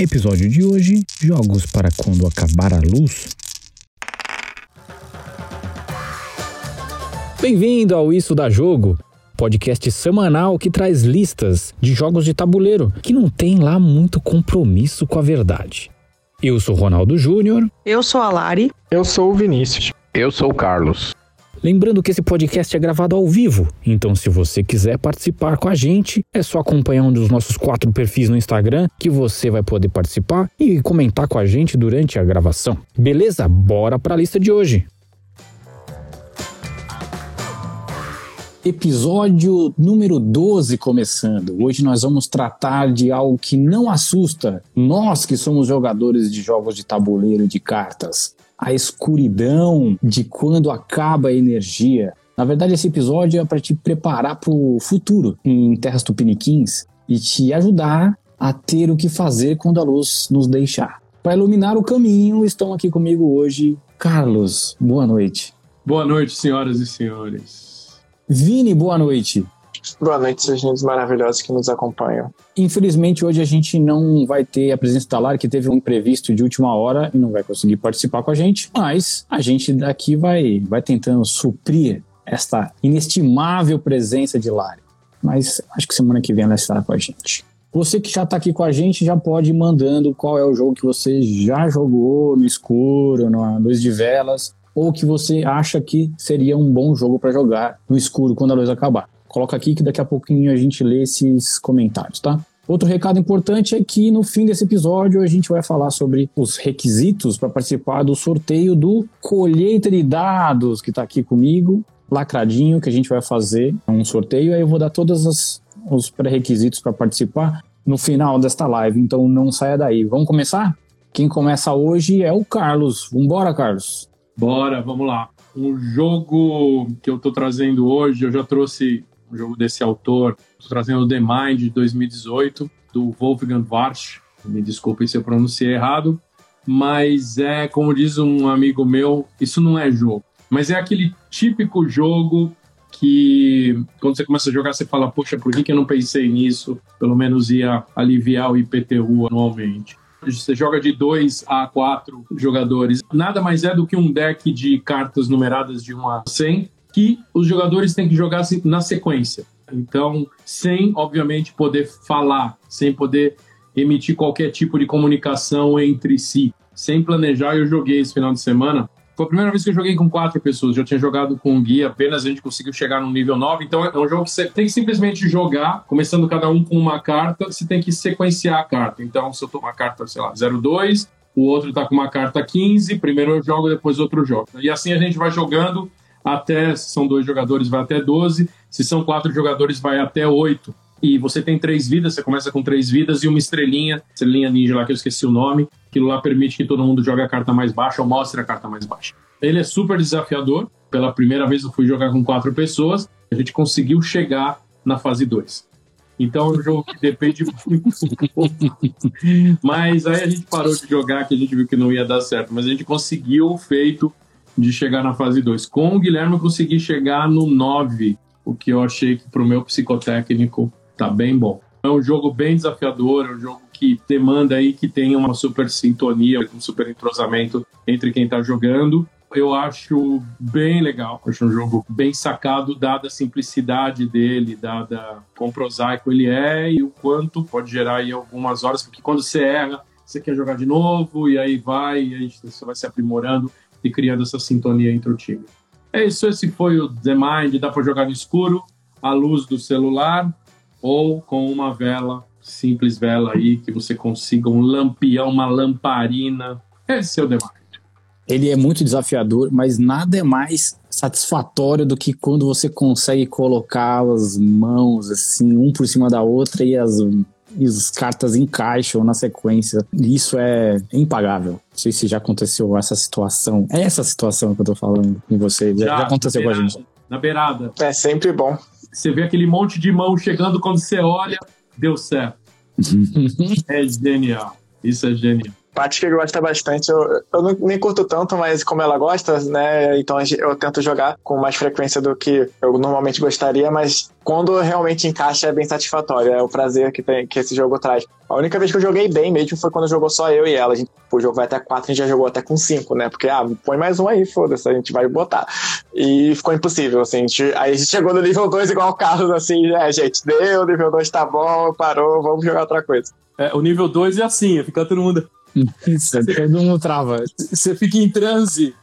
Episódio de hoje: Jogos para quando acabar a luz. Bem-vindo ao Isso da Jogo, podcast semanal que traz listas de jogos de tabuleiro que não tem lá muito compromisso com a verdade. Eu sou Ronaldo Júnior. Eu sou a Lari. Eu sou o Vinícius. Eu sou o Carlos. Lembrando que esse podcast é gravado ao vivo, então se você quiser participar com a gente, é só acompanhar um dos nossos quatro perfis no Instagram que você vai poder participar e comentar com a gente durante a gravação. Beleza? Bora para a lista de hoje. Episódio número 12 começando. Hoje nós vamos tratar de algo que não assusta nós que somos jogadores de jogos de tabuleiro e de cartas a escuridão de quando acaba a energia. Na verdade, esse episódio é para te preparar para o futuro em Terras Tupiniquins e te ajudar a ter o que fazer quando a luz nos deixar. Para iluminar o caminho, estão aqui comigo hoje Carlos. Boa noite. Boa noite, senhoras e senhores. Vini, boa noite. Boa noite, seus lindos maravilhosos que nos acompanham. Infelizmente, hoje a gente não vai ter a presença da Lara, que teve um imprevisto de última hora e não vai conseguir participar com a gente, mas a gente daqui vai, vai tentando suprir esta inestimável presença de Lara. Mas acho que semana que vem ela estará com a gente. Você que já está aqui com a gente já pode ir mandando qual é o jogo que você já jogou no escuro, na luz de velas, ou que você acha que seria um bom jogo para jogar no escuro quando a luz acabar coloca aqui que daqui a pouquinho a gente lê esses comentários, tá? Outro recado importante é que no fim desse episódio a gente vai falar sobre os requisitos para participar do sorteio do colheita de dados que está aqui comigo, lacradinho, que a gente vai fazer um sorteio. Aí eu vou dar todos os, os pré-requisitos para participar no final desta live, então não saia daí. Vamos começar? Quem começa hoje é o Carlos. Vambora, Carlos. Bora, vamos lá. O jogo que eu estou trazendo hoje, eu já trouxe um jogo desse autor. Estou trazendo The Mind de 2018, do Wolfgang Warsch. Me desculpem se eu pronunciei errado, mas é, como diz um amigo meu, isso não é jogo. Mas é aquele típico jogo que quando você começa a jogar, você fala, poxa, por que, que eu não pensei nisso? Pelo menos ia aliviar o IPTU anualmente. Você joga de 2 a 4 jogadores. Nada mais é do que um deck de cartas numeradas de 1 a 100, que os jogadores têm que jogar na sequência. Então, sem, obviamente, poder falar, sem poder emitir qualquer tipo de comunicação entre si, sem planejar. Eu joguei esse final de semana. Foi a primeira vez que eu joguei com quatro pessoas. Já tinha jogado com um guia, apenas a gente conseguiu chegar no nível 9. Então, é um jogo que você tem que simplesmente jogar, começando cada um com uma carta, você tem que sequenciar a carta. Então, se eu tomar a carta, sei lá, 02, o outro tá com uma carta 15, primeiro eu jogo, depois outro jogo. E assim a gente vai jogando até, se são dois jogadores, vai até 12, se são quatro jogadores, vai até 8. E você tem três vidas, você começa com três vidas e uma estrelinha, estrelinha ninja lá que eu esqueci o nome, aquilo lá permite que todo mundo jogue a carta mais baixa ou mostre a carta mais baixa. Ele é super desafiador, pela primeira vez eu fui jogar com quatro pessoas, a gente conseguiu chegar na fase 2. Então é um jogo que depende muito. mas aí a gente parou de jogar, que a gente viu que não ia dar certo. Mas a gente conseguiu feito de chegar na fase 2. Com o Guilherme eu consegui chegar no 9, o que eu achei que para o meu psicotécnico tá bem bom. É um jogo bem desafiador, é um jogo que demanda aí que tenha uma super sintonia, um super entrosamento entre quem está jogando. Eu acho bem legal, acho um jogo bem sacado, dada a simplicidade dele, dada quão prosaico ele é e o quanto pode gerar aí algumas horas, porque quando você erra, você quer jogar de novo e aí vai, e aí você vai se aprimorando e criando essa sintonia entre o time. É isso, esse foi o The Mind, dá para jogar no escuro, à luz do celular ou com uma vela, simples vela aí, que você consiga um lampião, uma lamparina. Esse é o The Mind. Ele é muito desafiador, mas nada é mais satisfatório do que quando você consegue colocar as mãos assim, um por cima da outra e as e as cartas encaixam na sequência. Isso é impagável. Não sei se já aconteceu essa situação. É essa situação que eu tô falando com você. Já, já aconteceu beirada, com a gente. Na beirada. É sempre bom. Você vê aquele monte de mão chegando quando você olha, deu certo. é genial. Isso é genial. Paty que gosta bastante. Eu, eu não, nem curto tanto, mas como ela gosta, né? Então eu tento jogar com mais frequência do que eu normalmente gostaria, mas quando realmente encaixa é bem satisfatório. É o prazer que, tem, que esse jogo traz. A única vez que eu joguei bem mesmo foi quando jogou só eu e ela. A gente, o jogo vai até 4, a gente já jogou até com 5, né? Porque, ah, põe mais um aí, foda-se, a gente vai botar. E ficou impossível, assim. A gente, aí a gente chegou no nível 2 igual o Carlos, assim, né, gente? Deu, nível 2 tá bom, parou, vamos jogar outra coisa. É, o nível 2 é assim, fica todo mundo. Isso, todo mundo trava. Você fica em transe.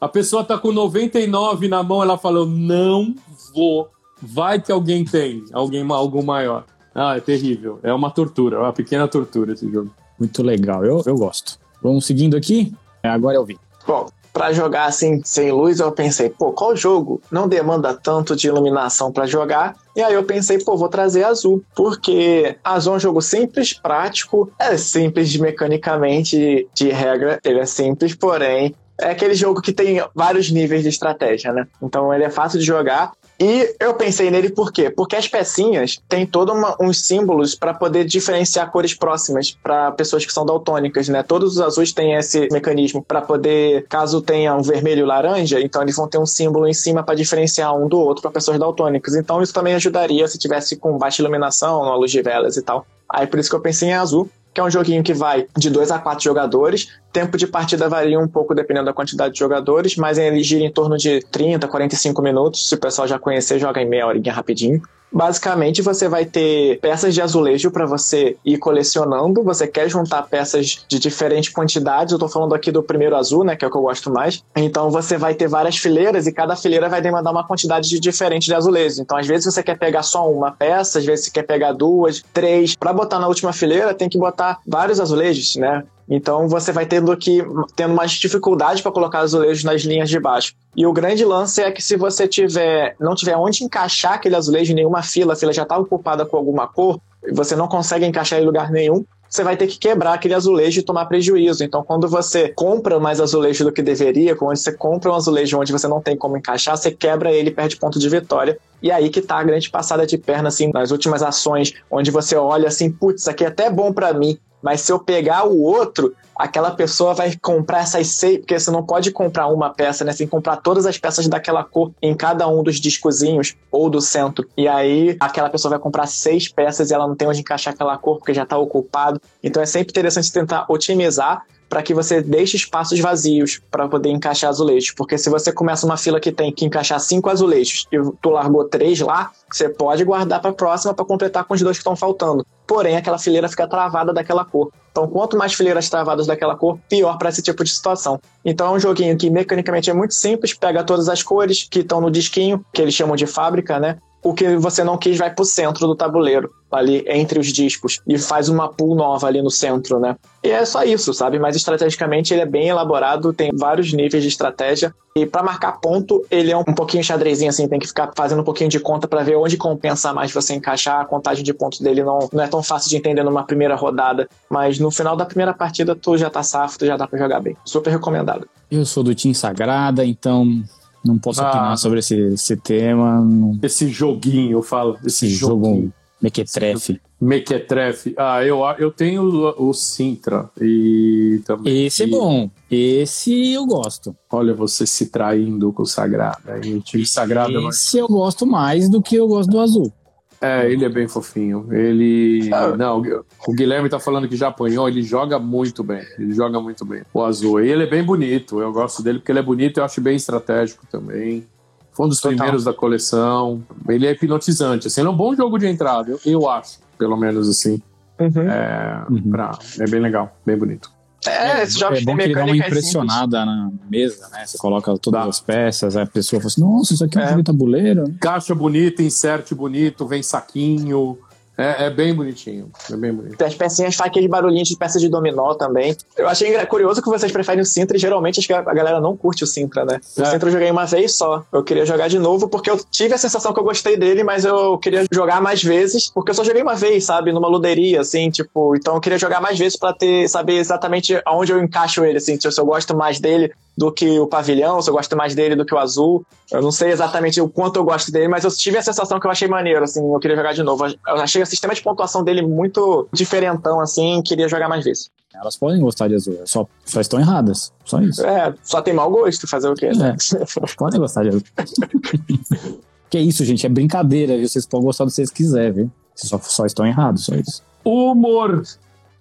A pessoa tá com 99 na mão, ela falou: não vou. Vai que alguém tem, alguém algo maior. Ah, é terrível. É uma tortura, é uma pequena tortura esse jogo. Muito legal, eu, eu gosto. Vamos seguindo aqui? É, agora eu vi. Bom, para jogar assim sem luz, eu pensei, pô, qual jogo não demanda tanto de iluminação para jogar? E aí eu pensei, pô, vou trazer azul, porque azul é um jogo simples, prático, é simples mecanicamente, de regra, ele é simples, porém é aquele jogo que tem vários níveis de estratégia, né? Então ele é fácil de jogar e eu pensei nele por quê? Porque as pecinhas têm todos uns símbolos para poder diferenciar cores próximas para pessoas que são daltônicas, né? Todos os azuis têm esse mecanismo para poder, caso tenha um vermelho e laranja, então eles vão ter um símbolo em cima para diferenciar um do outro para pessoas daltônicas. Então isso também ajudaria se tivesse com baixa iluminação, uma luz de velas e tal. Aí por isso que eu pensei em azul que é um joguinho que vai de 2 a 4 jogadores. Tempo de partida varia um pouco dependendo da quantidade de jogadores, mas ele gira em torno de 30, 45 minutos. Se o pessoal já conhecer, joga em meia horinha rapidinho. Basicamente, você vai ter peças de azulejo para você ir colecionando. Você quer juntar peças de diferentes quantidades. Eu tô falando aqui do primeiro azul, né, que é o que eu gosto mais. Então, você vai ter várias fileiras e cada fileira vai demandar uma quantidade de diferente de azulejos. Então, às vezes você quer pegar só uma peça, às vezes você quer pegar duas, três. Para botar na última fileira, tem que botar vários azulejos, né? Então você vai tendo que tendo mais dificuldade para colocar azulejos nas linhas de baixo. E o grande lance é que se você tiver não tiver onde encaixar aquele azulejo em nenhuma fila, a fila já está ocupada com alguma cor, você não consegue encaixar em lugar nenhum, você vai ter que quebrar aquele azulejo e tomar prejuízo. Então, quando você compra mais azulejo do que deveria, quando você compra um azulejo onde você não tem como encaixar, você quebra ele e perde ponto de vitória. E aí que tá a grande passada de perna, assim, nas últimas ações, onde você olha assim, putz, isso aqui é até bom para mim, mas se eu pegar o outro, aquela pessoa vai comprar essas seis, porque você não pode comprar uma peça, né? Você tem que comprar todas as peças daquela cor em cada um dos discozinhos ou do centro. E aí aquela pessoa vai comprar seis peças e ela não tem onde encaixar aquela cor porque já está ocupado. Então é sempre interessante tentar otimizar para que você deixe espaços vazios para poder encaixar azulejos. Porque se você começa uma fila que tem que encaixar cinco azulejos e tu largou três lá, você pode guardar para a próxima para completar com os dois que estão faltando. Porém, aquela fileira fica travada daquela cor. Então, quanto mais fileiras travadas daquela cor, pior para esse tipo de situação. Então, é um joguinho que mecanicamente é muito simples, pega todas as cores que estão no disquinho, que eles chamam de fábrica, né? O que você não quis vai pro centro do tabuleiro, ali entre os discos, e faz uma pool nova ali no centro, né? E é só isso, sabe? Mas estrategicamente ele é bem elaborado, tem vários níveis de estratégia, e para marcar ponto, ele é um pouquinho xadrezinho, assim, tem que ficar fazendo um pouquinho de conta para ver onde compensa mais você encaixar, a contagem de pontos dele não, não é tão fácil de entender numa primeira rodada, mas no final da primeira partida tu já tá safo, tu já dá pra jogar bem. Super recomendado. Eu sou do Team Sagrada, então não posso ah, opinar sobre esse, esse tema. Não... Esse joguinho, eu falo. Esse, esse jogo mequetrefe. Mequetrefe. Ah, eu, eu tenho o, o Sintra e também. Esse é bom. Esse eu gosto. Olha, você se traindo com o Sagrado. O time Sagrado é Esse eu gosto mais do que eu gosto do azul. É, ele é bem fofinho. Ele. Ah. Não, o Guilherme tá falando que já apanhou, ele joga muito bem. Ele joga muito bem. O azul. E ele é bem bonito. Eu gosto dele porque ele é bonito e eu acho bem estratégico também. Foi um dos Total. primeiros da coleção. Ele é hipnotizante. Assim, ele é um bom jogo de entrada, eu, eu acho, pelo menos assim. Uhum. É, uhum. Pra, é bem legal, bem bonito. É, esse jogo é bom que ele dá uma impressionada na mesa, né? Você coloca todas as peças, aí a pessoa fala assim, nossa, isso aqui é um é. tabuleiro. Caixa bonita, insert bonito, vem saquinho. É, é, bem bonitinho. É bem bonito. As pecinhas fazem aquele barulhinho de peça de dominó também. Eu achei curioso que vocês preferem o Sintra e geralmente acho que a galera não curte o Sintra, né? O é. Sintra eu joguei uma vez só. Eu queria jogar de novo porque eu tive a sensação que eu gostei dele, mas eu queria jogar mais vezes porque eu só joguei uma vez, sabe? Numa luderia, assim, tipo. Então eu queria jogar mais vezes para ter saber exatamente aonde eu encaixo ele, assim, se eu gosto mais dele do que o pavilhão, se eu gosto mais dele do que o azul. Eu não sei exatamente o quanto eu gosto dele, mas eu tive a sensação que eu achei maneiro, assim, eu queria jogar de novo. Eu achei o sistema de pontuação dele muito diferentão, assim, queria jogar mais vezes. Elas podem gostar de azul, só, só estão erradas. Só isso. É, só tem mau gosto fazer o quê? Né? É, podem gostar de azul. que isso, gente, é brincadeira, viu? Vocês podem gostar do que vocês quiserem, viu? Vocês só, só estão errados, só isso. Humor!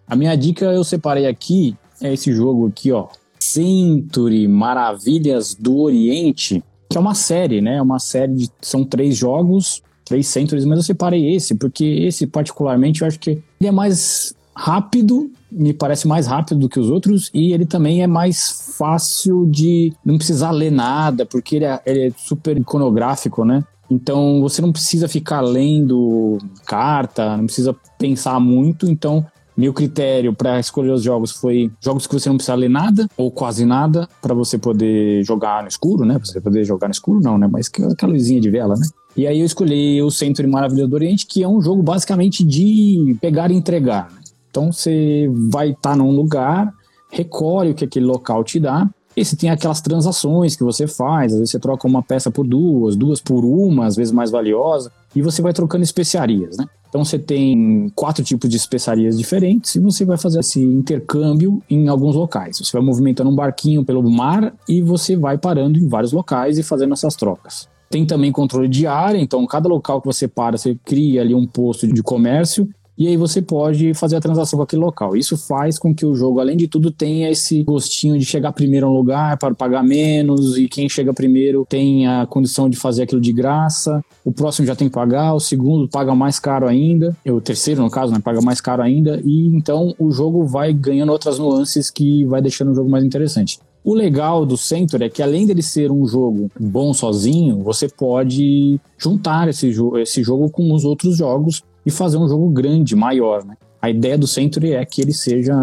A minha dica eu separei aqui, é esse jogo aqui, ó. Century Maravilhas do Oriente, que é uma série, né? É uma série de. São três jogos, três Centuries, mas eu separei esse, porque esse, particularmente, eu acho que ele é mais rápido, me parece mais rápido do que os outros, e ele também é mais fácil de não precisar ler nada, porque ele é, ele é super iconográfico, né? Então você não precisa ficar lendo carta, não precisa pensar muito. Então meu critério para escolher os jogos foi jogos que você não precisa ler nada ou quase nada para você poder jogar no escuro, né? Pra você poder jogar no escuro, não, né? Mas que aquela luzinha de vela, né? E aí eu escolhi o Century Maravilha do Oriente, que é um jogo basicamente de pegar e entregar. Né? Então você vai estar tá num lugar, recolhe o que aquele local te dá, e você tem aquelas transações que você faz, às vezes você troca uma peça por duas, duas por uma, às vezes mais valiosa, e você vai trocando especiarias, né? Então você tem quatro tipos de especiarias diferentes e você vai fazer esse intercâmbio em alguns locais. Você vai movimentando um barquinho pelo mar e você vai parando em vários locais e fazendo essas trocas. Tem também controle de área, então cada local que você para, você cria ali um posto de comércio e aí você pode fazer a transação com aquele local. Isso faz com que o jogo, além de tudo, tenha esse gostinho de chegar primeiro a um lugar para pagar menos, e quem chega primeiro tem a condição de fazer aquilo de graça. O próximo já tem que pagar, o segundo paga mais caro ainda, o terceiro, no caso, né, paga mais caro ainda, e então o jogo vai ganhando outras nuances que vai deixando o jogo mais interessante. O legal do Century é que além dele ser um jogo bom sozinho, você pode juntar esse, jo esse jogo com os outros jogos e fazer um jogo grande, maior, né? A ideia do Century é que ele seja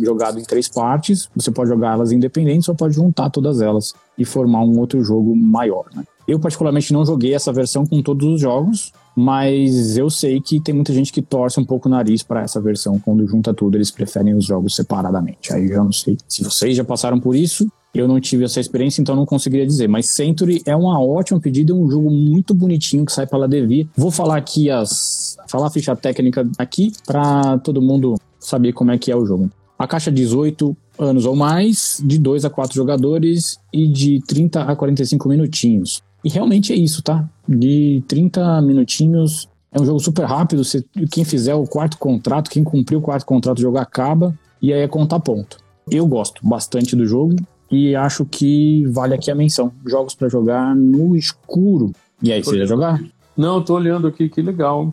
jogado em três partes, você pode jogá-las independentes ou pode juntar todas elas e formar um outro jogo maior, né? Eu particularmente não joguei essa versão com todos os jogos, mas eu sei que tem muita gente que torce um pouco o nariz para essa versão. Quando junta tudo, eles preferem os jogos separadamente. Aí eu não sei se vocês já passaram por isso. Eu não tive essa experiência, então não conseguiria dizer. Mas Century é uma ótima pedida, é um jogo muito bonitinho que sai pela Devi. Vou falar aqui as. falar a ficha técnica aqui para todo mundo saber como é que é o jogo. A caixa 18 anos ou mais, de 2 a 4 jogadores e de 30 a 45 minutinhos. E realmente é isso, tá? De 30 minutinhos. É um jogo super rápido. Você, quem fizer o quarto contrato, quem cumprir o quarto contrato, o jogo acaba. E aí é contar ponto. Eu gosto bastante do jogo e acho que vale aqui a menção. Jogos para jogar no escuro. E aí, você ia jogar? Não, tô olhando aqui, que legal.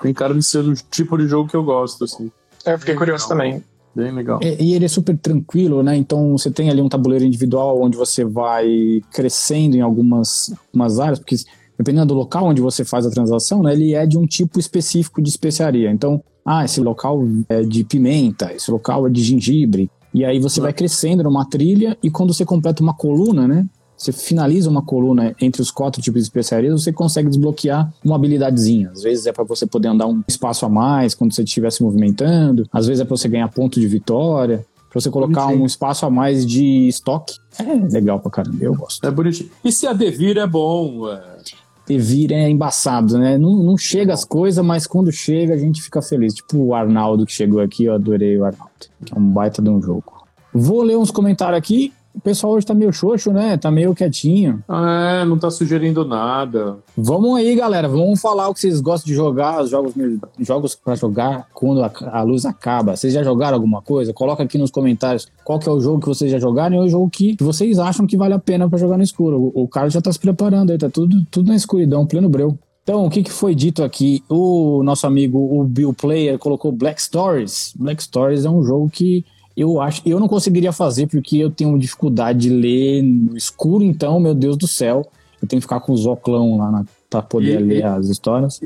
Tem cara de ser o tipo de jogo que eu gosto, assim. É, eu fiquei curioso também. Bem legal. É, e ele é super tranquilo, né? Então você tem ali um tabuleiro individual onde você vai crescendo em algumas, algumas áreas, porque dependendo do local onde você faz a transação, né, ele é de um tipo específico de especiaria. Então, ah, esse local é de pimenta, esse local é de gengibre. E aí você vai crescendo numa trilha e quando você completa uma coluna, né? Você finaliza uma coluna entre os quatro tipos de especiarias, você consegue desbloquear uma habilidadezinha. Às vezes é para você poder andar um espaço a mais quando você estiver se movimentando, às vezes é para você ganhar ponto de vitória, para você colocar um espaço a mais de estoque. É legal pra caramba, eu gosto. É bonitinho. E se a Devir é bom? É... Devir é embaçado, né? Não, não chega as coisas, mas quando chega a gente fica feliz. Tipo o Arnaldo que chegou aqui, eu adorei o Arnaldo. É um baita de um jogo. Vou ler uns comentários aqui. O pessoal hoje tá meio xoxo, né? Tá meio quietinho. É, não tá sugerindo nada. Vamos aí, galera. Vamos falar o que vocês gostam de jogar, os jogos, jogos para jogar quando a, a, luz acaba. Vocês já jogaram alguma coisa? Coloca aqui nos comentários qual que é o jogo que vocês já jogaram e o jogo que vocês acham que vale a pena para jogar no escuro. O, o Carlos já tá se preparando aí, tá tudo, tudo na escuridão, pleno breu. Então, o que, que foi dito aqui? O nosso amigo, o Bill Player, colocou Black Stories. Black Stories é um jogo que eu acho, eu não conseguiria fazer porque eu tenho dificuldade de ler no escuro, então, meu Deus do céu, eu tenho que ficar com os óculos lá para poder e, ler as histórias.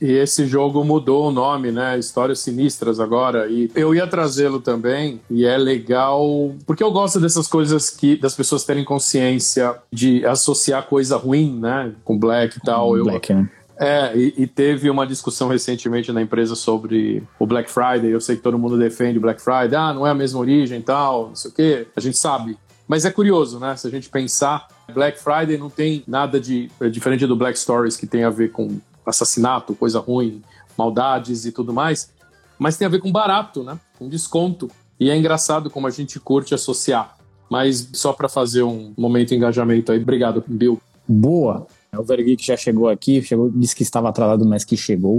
E esse jogo mudou o nome, né? Histórias Sinistras agora. E eu ia trazê-lo também, e é legal, porque eu gosto dessas coisas que das pessoas terem consciência de associar coisa ruim, né? Com Black e tal. Black, eu, né? É, e, e, teve uma discussão recentemente na empresa sobre o Black Friday. Eu sei que todo mundo defende o Black Friday. Ah, não é a mesma origem e tal, não sei o quê. A gente sabe. Mas é curioso, né? Se a gente pensar, Black Friday não tem nada de é diferente do Black Stories, que tem a ver com assassinato, coisa ruim, maldades e tudo mais. Mas tem a ver com barato, né? Com desconto. E é engraçado como a gente curte associar. Mas só para fazer um momento de engajamento aí. Obrigado, Bill. Boa. O Vergeek já chegou aqui, chegou, disse que estava atrasado, mas que chegou.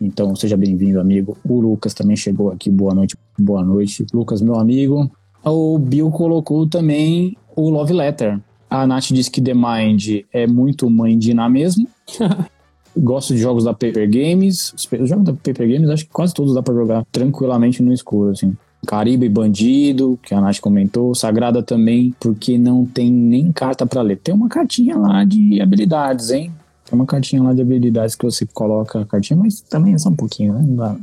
Então seja bem-vindo, amigo. O Lucas também chegou aqui. Boa noite. Boa noite, Lucas, meu amigo. O Bill colocou também o Love Letter. A Nath disse que The Mind é muito mãe de Iná mesmo. Gosto de jogos da Paper Games. Os jogos da Paper Games, acho que quase todos dá para jogar tranquilamente no escuro, assim. Caribe Bandido, que a Nath comentou. Sagrada também, porque não tem nem carta para ler. Tem uma cartinha lá de habilidades, hein? Tem uma cartinha lá de habilidades que você coloca a cartinha, mas também é só um pouquinho, né? Não dá.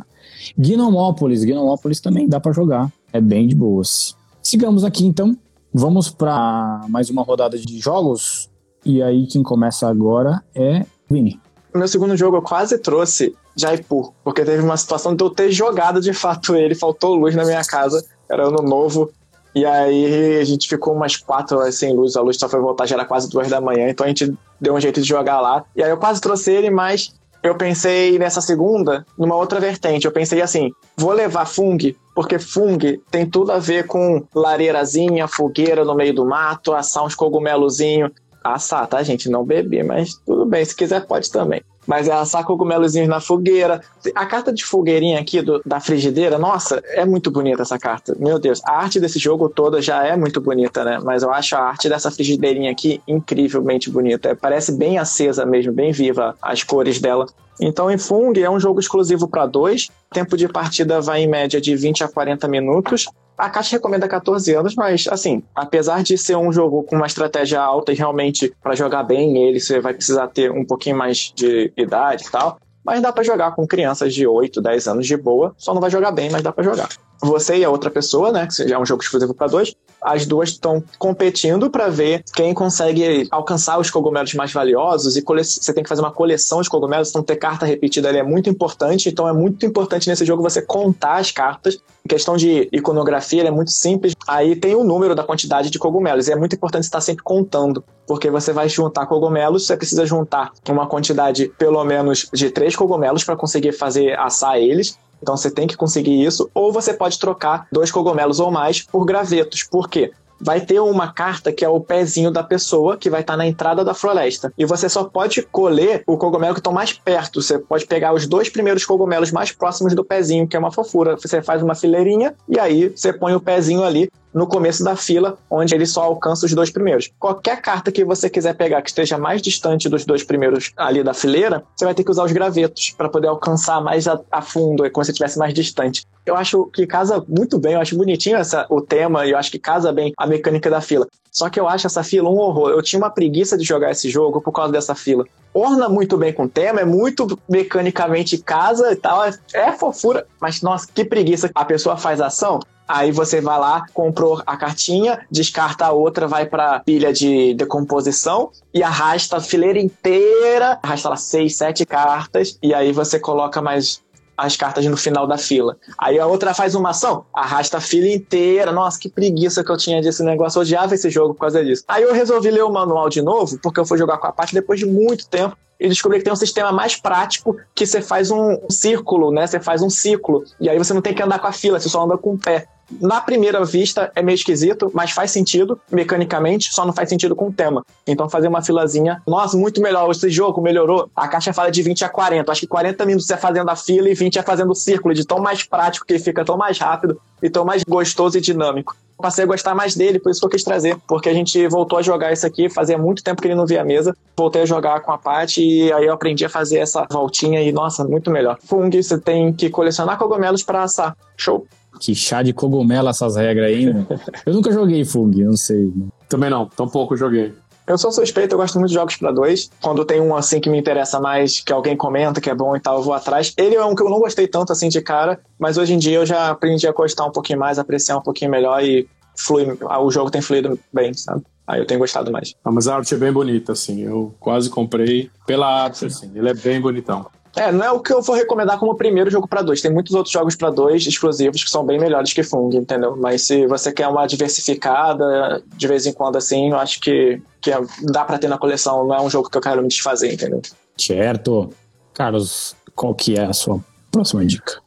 Gnomópolis, Gnomópolis também dá para jogar. É bem de boas. Sigamos aqui então. Vamos para mais uma rodada de jogos. E aí quem começa agora é Vini. Meu segundo jogo eu quase trouxe Jaipur, porque teve uma situação de eu ter jogado de fato ele, faltou luz na minha casa, era ano novo, e aí a gente ficou umas quatro horas sem luz, a luz só foi voltar, já era quase duas da manhã, então a gente deu um jeito de jogar lá. E aí eu quase trouxe ele, mas eu pensei nessa segunda, numa outra vertente. Eu pensei assim: vou levar Fung, porque Fung tem tudo a ver com lareirazinha, fogueira no meio do mato, assar uns cogumelozinhos assar, tá, gente? Não beber, mas tudo bem. Se quiser, pode também. Mas é assar cogumelozinhos na fogueira. A carta de fogueirinha aqui do, da frigideira, nossa, é muito bonita essa carta. Meu Deus, a arte desse jogo toda já é muito bonita, né? Mas eu acho a arte dessa frigideirinha aqui incrivelmente bonita. É, parece bem acesa mesmo, bem viva as cores dela. Então, em Fung é um jogo exclusivo para dois. O tempo de partida vai em média de 20 a 40 minutos. A caixa recomenda 14 anos, mas assim, apesar de ser um jogo com uma estratégia alta e realmente para jogar bem ele você vai precisar ter um pouquinho mais de idade e tal, mas dá para jogar com crianças de 8, 10 anos de boa. Só não vai jogar bem, mas dá para jogar. Você e a outra pessoa, né, que já é um jogo exclusivo para dois, as duas estão competindo para ver quem consegue alcançar os cogumelos mais valiosos e você tem que fazer uma coleção de cogumelos, então ter carta repetida é muito importante, então é muito importante nesse jogo você contar as cartas. Em questão de iconografia, é muito simples. Aí tem o número da quantidade de cogumelos, e é muito importante estar sempre contando, porque você vai juntar cogumelos, você precisa juntar uma quantidade pelo menos de três cogumelos para conseguir fazer assar eles. Então você tem que conseguir isso, ou você pode trocar dois cogumelos ou mais por gravetos. Por quê? vai ter uma carta que é o pezinho da pessoa, que vai estar tá na entrada da floresta. E você só pode colher o cogumelo que estão mais perto. Você pode pegar os dois primeiros cogumelos mais próximos do pezinho, que é uma fofura. Você faz uma fileirinha e aí você põe o pezinho ali no começo da fila, onde ele só alcança os dois primeiros. Qualquer carta que você quiser pegar que esteja mais distante dos dois primeiros ali da fileira, você vai ter que usar os gravetos para poder alcançar mais a, a fundo, é como se estivesse mais distante. Eu acho que casa muito bem, eu acho bonitinho essa, o tema e eu acho que casa bem a mecânica da fila. Só que eu acho essa fila um horror. Eu tinha uma preguiça de jogar esse jogo por causa dessa fila. Orna muito bem com o tema, é muito mecanicamente casa e tal. É, é fofura, mas nossa, que preguiça. A pessoa faz ação, Aí você vai lá, comprou a cartinha, descarta a outra, vai para pilha de decomposição e arrasta a fileira inteira, arrasta lá seis, sete cartas, e aí você coloca mais as cartas no final da fila. Aí a outra faz uma ação, arrasta a fila inteira. Nossa, que preguiça que eu tinha desse negócio. Eu odiava esse jogo por causa disso. Aí eu resolvi ler o manual de novo, porque eu fui jogar com a parte depois de muito tempo e descobri que tem um sistema mais prático que você faz um círculo, né? Você faz um ciclo. E aí você não tem que andar com a fila, você só anda com o pé. Na primeira vista é meio esquisito, mas faz sentido mecanicamente, só não faz sentido com o tema. Então fazer uma filazinha, nossa, muito melhor, esse jogo melhorou. A caixa fala de 20 a 40, acho que 40 minutos é fazendo a fila e 20 é fazendo o círculo, de tão mais prático que fica tão mais rápido e tão mais gostoso e dinâmico. Passei a gostar mais dele, por isso que eu quis trazer, porque a gente voltou a jogar isso aqui, fazia muito tempo que ele não via a mesa. Voltei a jogar com a Paty e aí eu aprendi a fazer essa voltinha e, nossa, muito melhor. Fung, você tem que colecionar cogumelos para assar. Show! Que chá de cogumelo essas regras aí, né? Eu nunca joguei Fung, não sei. Também não, tão pouco joguei. Eu sou suspeito, eu gosto muito de jogos para dois. Quando tem um assim que me interessa mais, que alguém comenta que é bom e tal, eu vou atrás. Ele é um que eu não gostei tanto assim de cara, mas hoje em dia eu já aprendi a gostar um pouquinho mais, apreciar um pouquinho melhor e flui, o jogo tem fluído bem, sabe? Aí eu tenho gostado mais. Ah, mas a arte é bem bonita, assim. Eu quase comprei pela arte, assim. Ele é bem bonitão. É, não é o que eu vou recomendar como primeiro jogo para dois. Tem muitos outros jogos para dois exclusivos que são bem melhores que Fung, entendeu? Mas se você quer uma diversificada, de vez em quando assim, eu acho que, que é, dá para ter na coleção. Não é um jogo que eu quero me desfazer, entendeu? Certo. Carlos, qual que é a sua próxima dica?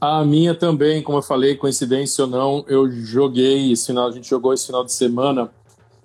A minha também, como eu falei, coincidência ou não, eu joguei esse final, a gente jogou esse final de semana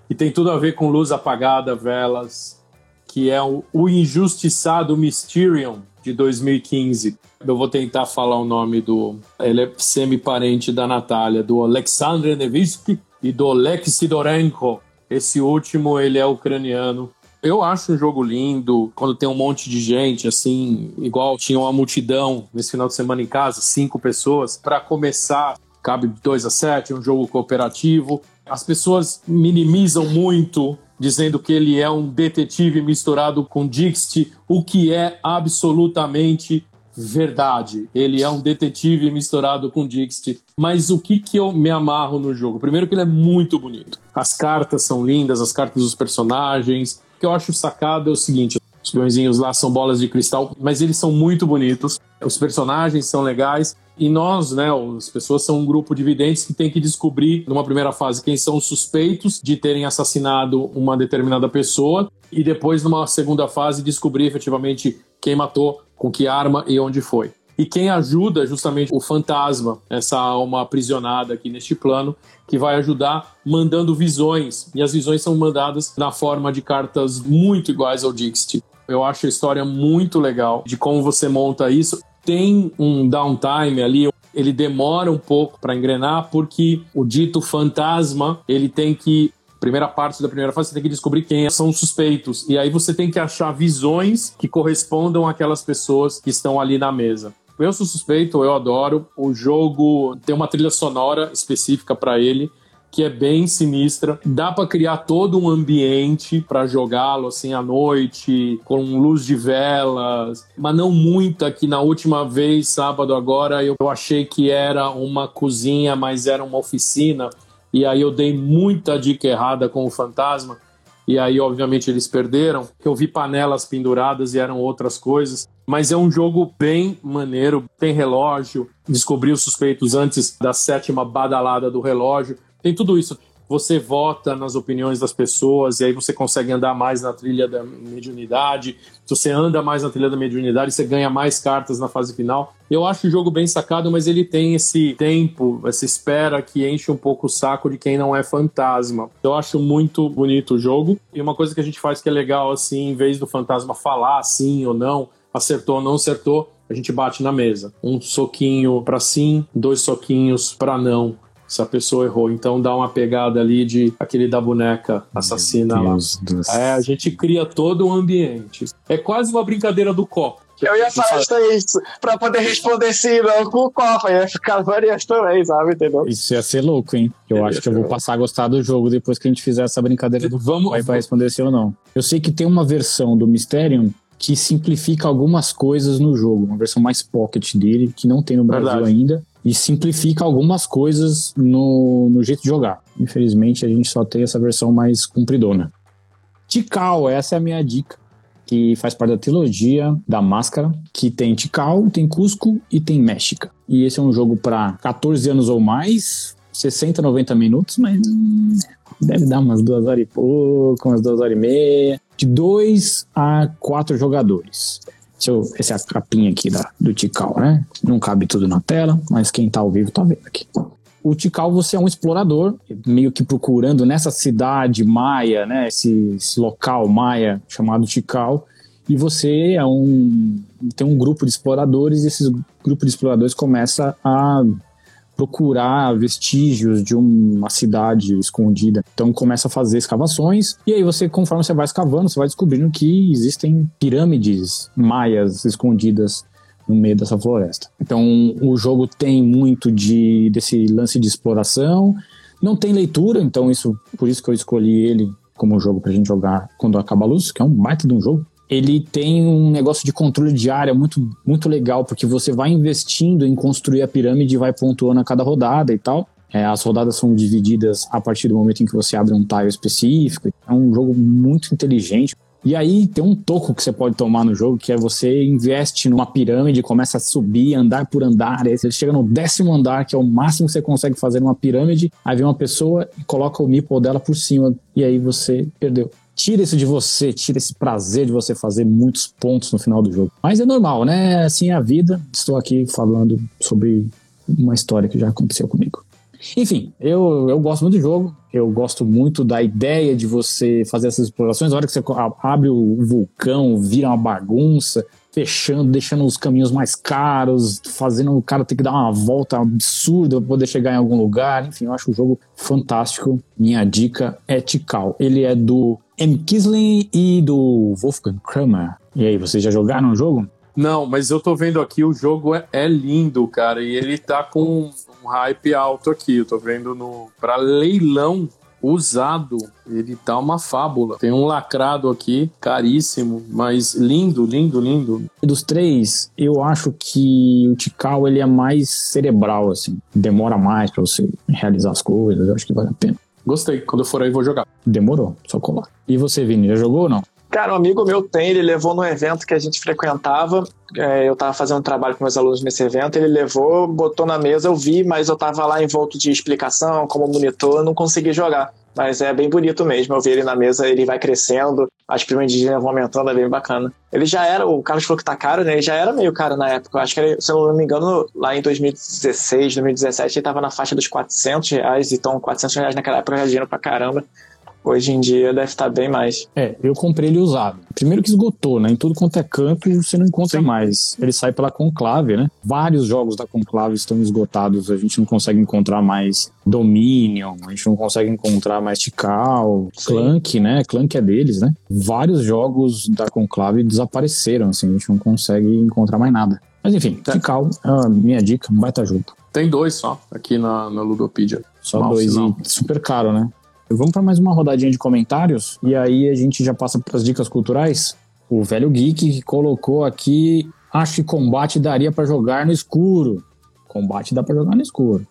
e tem tudo a ver com luz apagada, velas, que é o, o Injustiçado Mysterium de 2015. Eu vou tentar falar o nome do. Ele é semi-parente da Natália, do Alexander Nevsky e do Oleg Sidorenko. Esse último, ele é ucraniano. Eu acho um jogo lindo quando tem um monte de gente, assim, igual tinha uma multidão nesse final de semana em casa, cinco pessoas. Para começar, cabe de 2 a 7, um jogo cooperativo. As pessoas minimizam muito, dizendo que ele é um detetive misturado com Dixit, o que é absolutamente verdade. Ele é um detetive misturado com Dixit. Mas o que, que eu me amarro no jogo? Primeiro que ele é muito bonito. As cartas são lindas, as cartas dos personagens. O que eu acho sacado é o seguinte: os peõezinhos lá são bolas de cristal, mas eles são muito bonitos. Os personagens são legais. E nós, né, as pessoas são um grupo de videntes que tem que descobrir, numa primeira fase, quem são os suspeitos de terem assassinado uma determinada pessoa, e depois, numa segunda fase, descobrir efetivamente quem matou, com que arma e onde foi. E quem ajuda justamente o fantasma, essa alma aprisionada aqui neste plano, que vai ajudar mandando visões. E as visões são mandadas na forma de cartas muito iguais ao Dixit. Eu acho a história muito legal de como você monta isso tem um downtime ali, ele demora um pouco para engrenar, porque o dito fantasma, ele tem que primeira parte da primeira fase, você tem que descobrir quem são os suspeitos. E aí você tem que achar visões que correspondam àquelas pessoas que estão ali na mesa. Eu sou suspeito, eu adoro. O jogo tem uma trilha sonora específica para ele que é bem sinistra. Dá para criar todo um ambiente para jogá-lo assim à noite, com luz de velas, mas não muita que na última vez, sábado agora, eu, achei que era uma cozinha, mas era uma oficina. E aí eu dei muita dica errada com o fantasma. E aí, obviamente, eles perderam. Eu vi panelas penduradas e eram outras coisas. Mas é um jogo bem maneiro. Tem relógio. Descobri os suspeitos antes da sétima badalada do relógio tem tudo isso. Você vota nas opiniões das pessoas e aí você consegue andar mais na trilha da mediunidade. Se você anda mais na trilha da mediunidade, você ganha mais cartas na fase final. Eu acho o jogo bem sacado, mas ele tem esse tempo, essa espera que enche um pouco o saco de quem não é fantasma. Eu acho muito bonito o jogo. E uma coisa que a gente faz que é legal, assim, em vez do fantasma falar sim ou não, acertou ou não acertou, a gente bate na mesa. Um soquinho para sim, dois soquinhos para não se a pessoa errou. Então dá uma pegada ali de aquele da boneca assassina lá. É, a gente cria todo um ambiente. É quase uma brincadeira do copo. Eu ia falar isso, pra poder responder sim, não, com o copo, ia ficar variante também, sabe, entendeu? Isso ia ser louco, hein? Eu acho que eu vou passar a gostar do jogo depois que a gente fizer essa brincadeira do vamos vai pra responder sim ou não. Eu sei que tem uma versão do Mysterium que simplifica algumas coisas no jogo, uma versão mais pocket dele, que não tem no Brasil Verdade. ainda e simplifica algumas coisas no, no jeito de jogar. Infelizmente, a gente só tem essa versão mais compridona. Tikal, essa é a minha dica, que faz parte da trilogia da Máscara, que tem Tikal, tem Cusco e tem México. E esse é um jogo para 14 anos ou mais, 60, 90 minutos, mas hum, deve dar umas duas horas e pouco, umas duas horas e meia. De dois a quatro jogadores. Eu, essa é a capinha aqui da, do Tikal, né? Não cabe tudo na tela, mas quem tá ao vivo tá vendo aqui. O Tikal, você é um explorador, meio que procurando nessa cidade maia, né? Esse, esse local maia chamado Tikal. E você é um tem um grupo de exploradores e esse grupo de exploradores começa a procurar vestígios de uma cidade escondida. Então começa a fazer escavações e aí você, conforme você vai escavando, você vai descobrindo que existem pirâmides maias escondidas no meio dessa floresta. Então o jogo tem muito de desse lance de exploração. Não tem leitura, então isso por isso que eu escolhi ele como jogo pra gente jogar quando acaba a luz, que é um baita de um jogo ele tem um negócio de controle de área muito, muito legal, porque você vai investindo em construir a pirâmide e vai pontuando a cada rodada e tal. É, as rodadas são divididas a partir do momento em que você abre um tile específico. É um jogo muito inteligente. E aí tem um toco que você pode tomar no jogo, que é você investe numa pirâmide, começa a subir, andar por andar, aí você chega no décimo andar, que é o máximo que você consegue fazer numa pirâmide, aí vem uma pessoa e coloca o meeple dela por cima, e aí você perdeu tira isso de você, tira esse prazer de você fazer muitos pontos no final do jogo. Mas é normal, né? Assim é a vida. Estou aqui falando sobre uma história que já aconteceu comigo. Enfim, eu, eu gosto muito do jogo, eu gosto muito da ideia de você fazer essas explorações. A hora que você abre o vulcão, vira uma bagunça, fechando, deixando os caminhos mais caros, fazendo o cara ter que dar uma volta absurda para poder chegar em algum lugar. Enfim, eu acho o jogo fantástico. Minha dica é Tikal. Ele é do M. Kisling e do Wolfgang Kramer. E aí, vocês já jogaram o jogo? Não, mas eu tô vendo aqui, o jogo é, é lindo, cara, e ele tá com um hype alto aqui. Eu tô vendo no para leilão usado, ele tá uma fábula. Tem um lacrado aqui, caríssimo, mas lindo, lindo, lindo. Dos três, eu acho que o Tikal ele é mais cerebral, assim. Demora mais para você realizar as coisas, eu acho que vale a pena. Gostei, quando eu for aí vou jogar. Demorou, só colar. E você, Vini, já jogou ou não? Cara, um amigo meu tem, ele levou no evento que a gente frequentava. É, eu tava fazendo um trabalho com meus alunos nesse evento, ele levou, botou na mesa, eu vi, mas eu tava lá em volta de explicação, como monitor, não consegui jogar. Mas é bem bonito mesmo, eu vi ele na mesa, ele vai crescendo, as primas indígenas vão aumentando, é bem bacana. Ele já era, o Carlos falou que tá caro, né? Ele já era meio caro na época. Eu acho que, ele, se eu não me engano, lá em 2016, 2017, ele tava na faixa dos 400 reais, então 400 reais naquela época já dinheiro pra caramba. Hoje em dia deve estar bem mais. É, eu comprei ele usado. Primeiro que esgotou, né? Em tudo quanto é canto você não encontra Sim. mais. Ele sai pela Conclave, né? Vários jogos da Conclave estão esgotados. A gente não consegue encontrar mais Dominion, a gente não consegue encontrar mais Tikal, Clank, né? Clank é deles, né? Vários jogos da Conclave desapareceram, assim, a gente não consegue encontrar mais nada. Mas enfim. Tikal é a minha dica, um baita jogo. Tem dois só aqui na, na Ludopedia. Só Mal dois sinal. e super caro, né? Vamos para mais uma rodadinha de comentários e aí a gente já passa para as dicas culturais. O velho geek colocou aqui: acho que combate daria para jogar no escuro. Combate dá para jogar no escuro,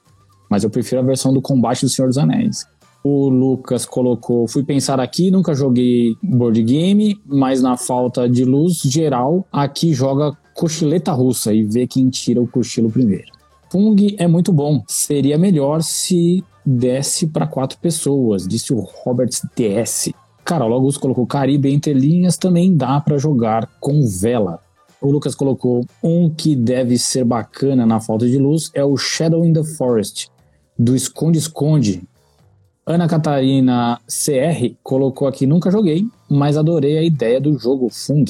mas eu prefiro a versão do combate do Senhor dos Anéis. O Lucas colocou: fui pensar aqui, nunca joguei board game, mas na falta de luz geral, aqui joga cochileta russa e vê quem tira o cochilo primeiro. Fung é muito bom. Seria melhor se desce para quatro pessoas, disse o Robert TS. Carol Augusto colocou Caribe entre linhas, também dá para jogar com vela. O Lucas colocou um que deve ser bacana na falta de luz é o Shadow in the Forest, do Esconde-Esconde. Ana Catarina CR colocou aqui: nunca joguei, mas adorei a ideia do jogo Fung.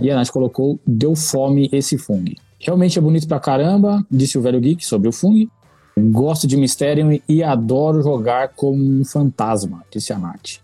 E a Nath colocou: deu fome esse Fung. Realmente é bonito pra caramba, disse o velho geek sobre o Fung. Gosto de mistério e adoro jogar como um fantasma, disse a Nath.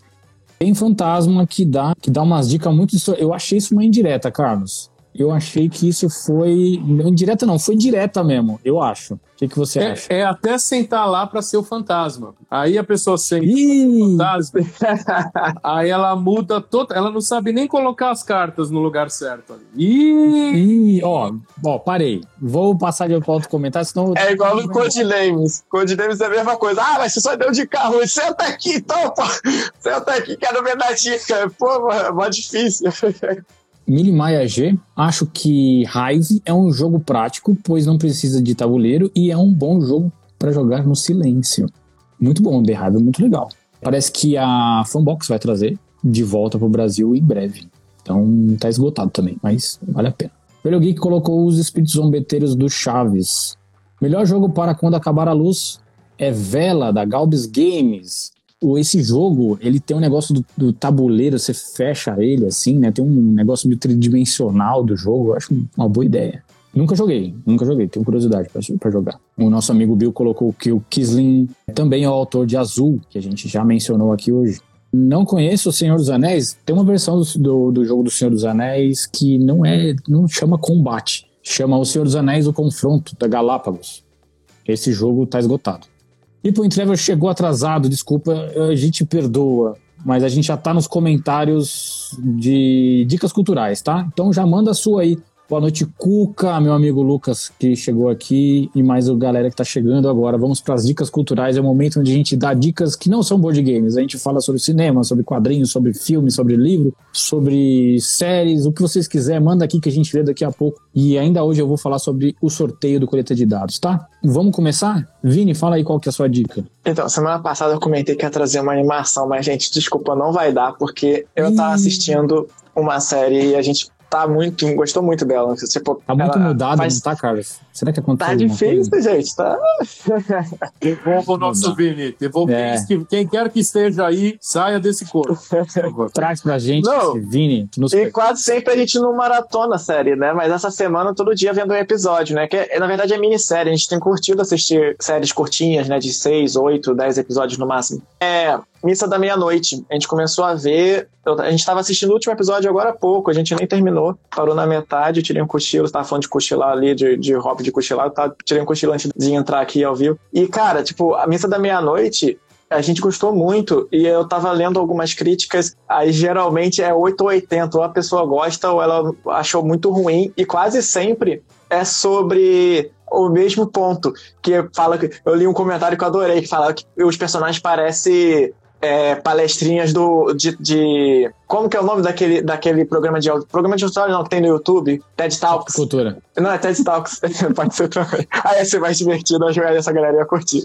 Tem fantasma que dá, que dá umas dicas muito. Eu achei isso uma indireta, Carlos eu achei que isso foi. Indireta não, foi direta mesmo, eu acho. O que, que você é, acha? É até sentar lá para ser o fantasma. Aí a pessoa senta o fantasma, aí ela muda toda. Ela não sabe nem colocar as cartas no lugar certo. Ih! Ih, ó, ó, parei. Vou passar de outro comentário, senão. É igual no Codenames. Codenames é a mesma coisa. Ah, mas você só deu de carro. Senta aqui então, pô. Senta aqui, quero ver da dica. Pô, é mó difícil. Milimaya G, acho que Hive é um jogo prático, pois não precisa de tabuleiro e é um bom jogo para jogar no silêncio. Muito bom, The Hive muito legal. Parece que a Fanbox vai trazer de volta para o Brasil em breve. Então tá esgotado também, mas vale a pena. Velho Geek colocou os espíritos zombeteiros do Chaves. Melhor jogo para quando acabar a luz é Vela, da Galbis Games esse jogo, ele tem um negócio do, do, tabuleiro, você fecha ele assim, né? Tem um negócio meio tridimensional do jogo, eu acho uma boa ideia. Nunca joguei, nunca joguei, tenho curiosidade para jogar. O nosso amigo Bill colocou que o Kisling também é o autor de Azul, que a gente já mencionou aqui hoje. Não conheço o Senhor dos Anéis, tem uma versão do, do, do jogo do Senhor dos Anéis que não é, não chama combate, chama o Senhor dos Anéis o Confronto da Galápagos. Esse jogo tá esgotado. E Point Trevor chegou atrasado, desculpa, a gente perdoa, mas a gente já tá nos comentários de dicas culturais, tá? Então já manda a sua aí. Boa noite, Cuca, meu amigo Lucas, que chegou aqui, e mais o galera que tá chegando agora. Vamos para as dicas culturais. É o momento onde a gente dá dicas que não são board games. A gente fala sobre cinema, sobre quadrinhos, sobre filmes, sobre livro, sobre séries, o que vocês quiserem, manda aqui que a gente lê daqui a pouco. E ainda hoje eu vou falar sobre o sorteio do coleta de dados, tá? Vamos começar? Vini, fala aí qual que é a sua dica. Então, semana passada eu comentei que ia trazer uma animação, mas, gente, desculpa, não vai dar, porque eu tava assistindo uma série e a gente tá muito, gostou muito dela. Tipo, Tá muito mudado, faz- não tá, Carlos? Será que aconteceu Tá difícil, coisa? gente, tá? Devolva o nosso Vini. Devolva É. que quem quer que esteja aí, saia desse corpo. Traz pra gente Não. esse Vini. E quase sempre a gente não maratona a série, né? Mas essa semana, todo dia vendo um episódio, né? Que é- na verdade é minissérie. A gente tem curtido assistir séries curtinhas, né? De seis, oito, dez episódios no máximo. É. Missa da Meia-Noite. A gente começou a ver. eu- a gente tava assistindo o último episódio agora há pouco. A gente nem terminou. Parou na metade. Eu tirei um cochilo. Você tava falando de cochilar ali, de, de hobby de cochilar. Tava, tirei um cochilo antes de entrar aqui ao vivo. E, cara, tipo, a Missa da Meia-Noite a gente gostou muito e eu tava lendo algumas críticas, aí geralmente é 8 ou 80, ou a pessoa gosta ou ela achou muito ruim, e quase sempre é sobre o mesmo ponto, que fala que eu li um comentário que eu adorei, que fala que os personagens parecem é, palestrinhas do de, de- como que é o nome daquele, daquele programa de audio- programa de auditório não que tem no YouTube, TED Talks. Cultura. Não, é TED Talks. Pode ser também. Aí ia ser mais divertido, acho que essa galera ia curtir.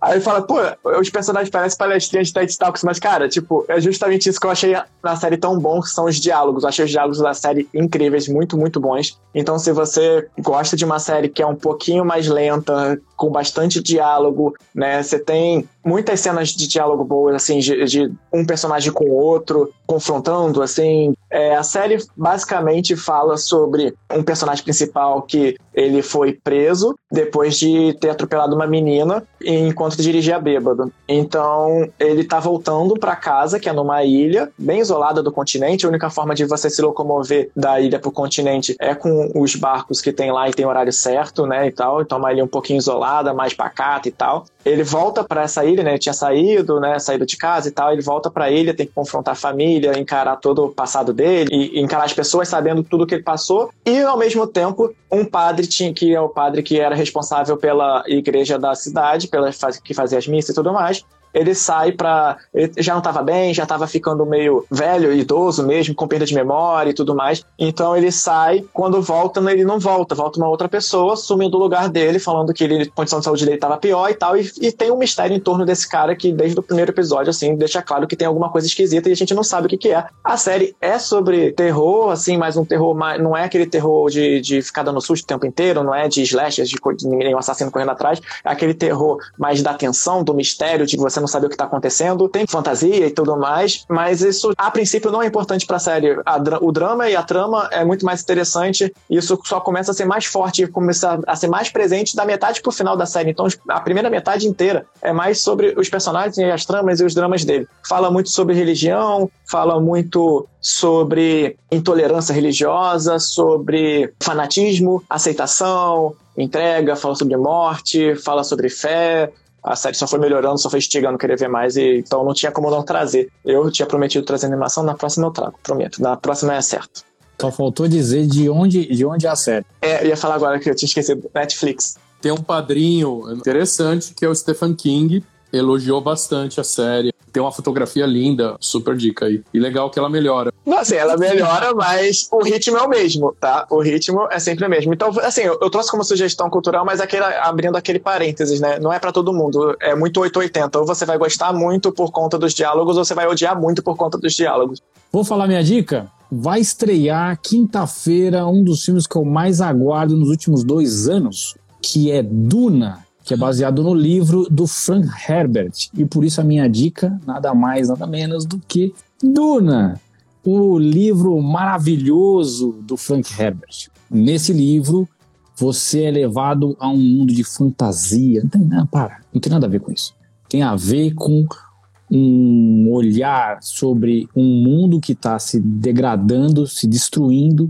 Aí fala, pô, os personagens parecem palestrinhas de TED Talks, mas, cara, tipo, é justamente isso que eu achei na série tão bom, que são os diálogos. Eu achei os diálogos da série incríveis, muito, muito bons. Então, se você gosta de uma série que é um pouquinho mais lenta, com bastante diálogo, né? Você tem muitas cenas de diálogo boas, assim, de, de um personagem com o outro, outro confrontando, assim. É, a série basicamente fala sobre um personagem principal que ele foi preso depois de ter atropelado uma menina enquanto dirigia bêbado. Então, ele tá voltando pra casa, que é numa ilha bem isolada do continente. A única forma de você se locomover da ilha pro continente é com os barcos que tem lá e tem horário certo, né, e tal. Então, uma ilha um pouquinho isolada, mais pacata e tal. Ele volta pra essa ilha, né, ele tinha saído, né, saído de casa e tal. Ele volta pra ilha, tem que confrontar a família, encarar todo o passado dele e encarar as pessoas sabendo tudo que ele passou. E, ao mesmo tempo, um padre tinha que é o padre que era responsável pela igreja da cidade, pela que fazia as missas e tudo mais. Ele sai. Ele já não tava bem, já tava ficando meio velho, idoso mesmo, com perda de memória e tudo mais. Então ele sai, quando volta, ele não volta, volta uma outra pessoa, sumindo do lugar dele, falando que ele, a condição de saúde dele tava pior e tal. E, e tem um mistério em torno desse cara que, desde o primeiro episódio, assim, deixa claro que tem alguma coisa esquisita e a gente não sabe o que, que é. A série é sobre terror, assim, mas um terror mais. Não é aquele terror de, de ficar dando susto o tempo inteiro, não é de slashers, de, de ninguém, um assassino correndo atrás. É aquele terror mais da tensão, do mistério, de você não saber o que tá acontecendo. Tem fantasia e tudo mais, mas isso, a princípio, não é importante série. A dra- o drama e a trama é muito mais interessante. E isso só começa a ser mais forte e começa a ser mais presente da metade pro final da série. Então, a primeira metade inteira é mais sobre os personagens e as tramas e os dramas dele. Fala muito sobre religião, fala muito sobre intolerância religiosa, sobre fanatismo, aceitação, entrega, fala sobre morte, fala sobre fé. A série só foi melhorando, só foi instigando querer ver mais, e então não tinha como não trazer. Eu tinha prometido trazer animação, na próxima eu trago, prometo. Na próxima é certo. Só faltou dizer de onde, de onde é a série. É, eu ia falar agora que eu tinha esquecido. Netflix. Tem um padrinho interessante que é o Stephen King. Elogiou bastante a série. Tem uma fotografia linda, super dica aí. E legal que ela melhora. Não, assim, ela melhora, mas o ritmo é o mesmo, tá? O ritmo é sempre o mesmo. Então, assim, eu, eu trouxe como sugestão cultural, mas aquele, abrindo aquele parênteses, né? Não é pra todo mundo. É muito 880. Ou você vai gostar muito por conta dos diálogos, ou você vai odiar muito por conta dos diálogos. Vou falar minha dica? Vai estrear quinta-feira um dos filmes que eu mais aguardo nos últimos dois anos, que é Duna, que é baseado no livro do Frank Herbert. E por isso a minha dica, nada mais, nada menos do que Duna, o livro maravilhoso do Frank Herbert. Nesse livro, você é levado a um mundo de fantasia. Não tem nada, para, não tem nada a ver com isso. Tem a ver com um olhar sobre um mundo que está se degradando, se destruindo,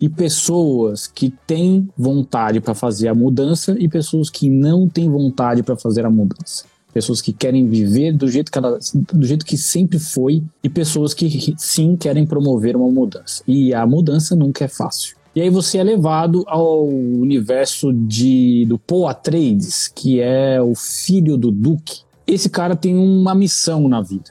e pessoas que têm vontade para fazer a mudança e pessoas que não têm vontade para fazer a mudança. Pessoas que querem viver do jeito que, ela, do jeito que sempre foi e pessoas que sim querem promover uma mudança. E a mudança nunca é fácil. E aí você é levado ao universo de do Paul Atreides, que é o filho do Duque. Esse cara tem uma missão na vida.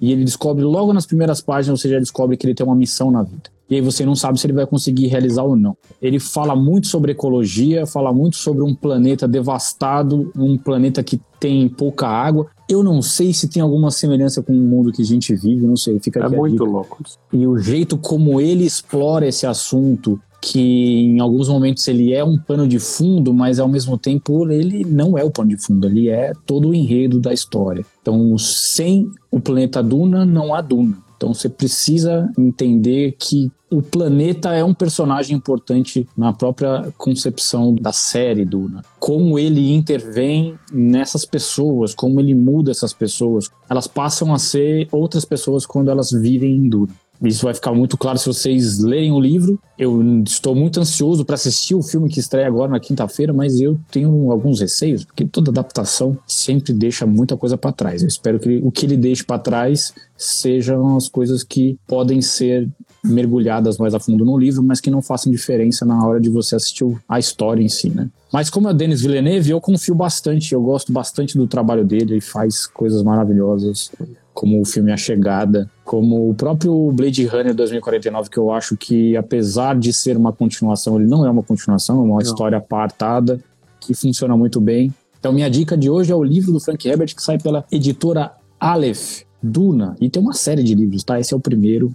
E ele descobre logo nas primeiras páginas, você já descobre que ele tem uma missão na vida. E aí você não sabe se ele vai conseguir realizar ou não. Ele fala muito sobre ecologia, fala muito sobre um planeta devastado, um planeta que tem pouca água. Eu não sei se tem alguma semelhança com o mundo que a gente vive, não sei. Fica é muito louco. E o jeito como ele explora esse assunto, que em alguns momentos ele é um pano de fundo, mas ao mesmo tempo ele não é o pano de fundo, ele é todo o enredo da história. Então, sem o planeta Duna, não há Duna. Então você precisa entender que o planeta é um personagem importante na própria concepção da série Duna. Como ele intervém nessas pessoas, como ele muda essas pessoas. Elas passam a ser outras pessoas quando elas vivem em Duna. Isso vai ficar muito claro se vocês lerem o livro. Eu estou muito ansioso para assistir o filme que estreia agora na quinta-feira, mas eu tenho alguns receios, porque toda adaptação sempre deixa muita coisa para trás. Eu espero que o que ele deixe para trás sejam as coisas que podem ser mergulhadas mais a fundo no livro, mas que não façam diferença na hora de você assistir a história em si, né? Mas como é o Denis Villeneuve, eu confio bastante, eu gosto bastante do trabalho dele, ele faz coisas maravilhosas como o filme A Chegada, como o próprio Blade Runner 2049, que eu acho que, apesar de ser uma continuação, ele não é uma continuação, é uma não. história apartada, que funciona muito bem. Então, minha dica de hoje é o livro do Frank Herbert, que sai pela editora Aleph, Duna, e tem uma série de livros, tá? Esse é o primeiro,